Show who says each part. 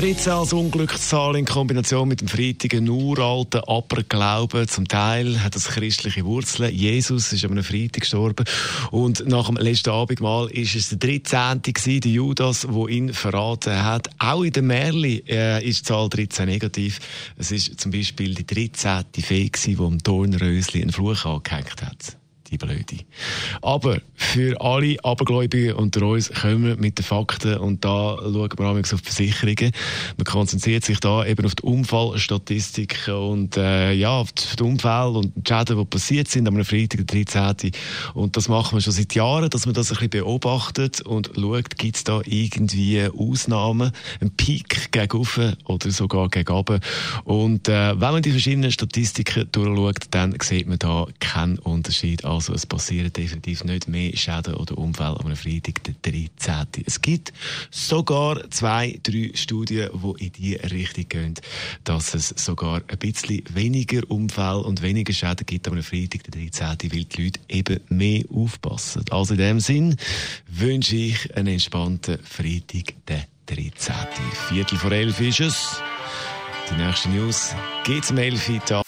Speaker 1: 13 als Unglückszahl in Kombination mit dem Freitag ein uralten Aberglauben. Zum Teil hat das christliche Wurzeln. Jesus ist am Freitag gestorben. Und nach dem letzten Abendmahl ist es der 13. gewesen, der Judas, der ihn verraten hat. Auch in der Märli äh, ist die Zahl 13 negativ. Es ist zum Beispiel die 13. Fee die am Dornrösli einen Fluch angehängt hat die Blöde. Aber für alle Abergläubigen unter uns kommen wir mit den Fakten und da schauen wir auf die Versicherungen. Man konzentriert sich da eben auf die Unfallstatistik und äh, ja, auf die Unfälle und die Schäden, die passiert sind am Freitag, der 13. Und das machen wir schon seit Jahren, dass man das ein bisschen beobachtet und schaut, gibt es da irgendwie Ausnahmen, einen Peak gegen oben oder sogar gegen runter. Und äh, wenn man die verschiedenen Statistiken durchschaut, dann sieht man da keinen Unterschied an also es passieren definitiv nicht mehr Schäden oder Unfälle am Freitag, der 13. Es gibt sogar zwei, drei Studien, die in die Richtung gehen, dass es sogar ein bisschen weniger Unfälle und weniger Schäden gibt am Freitag, der 13., weil die Leute eben mehr aufpassen. Also in dem Sinn wünsche ich einen entspannten Freitag, der 13. Viertel vor elf ist es. Die nächste News geht's um elf Uhr.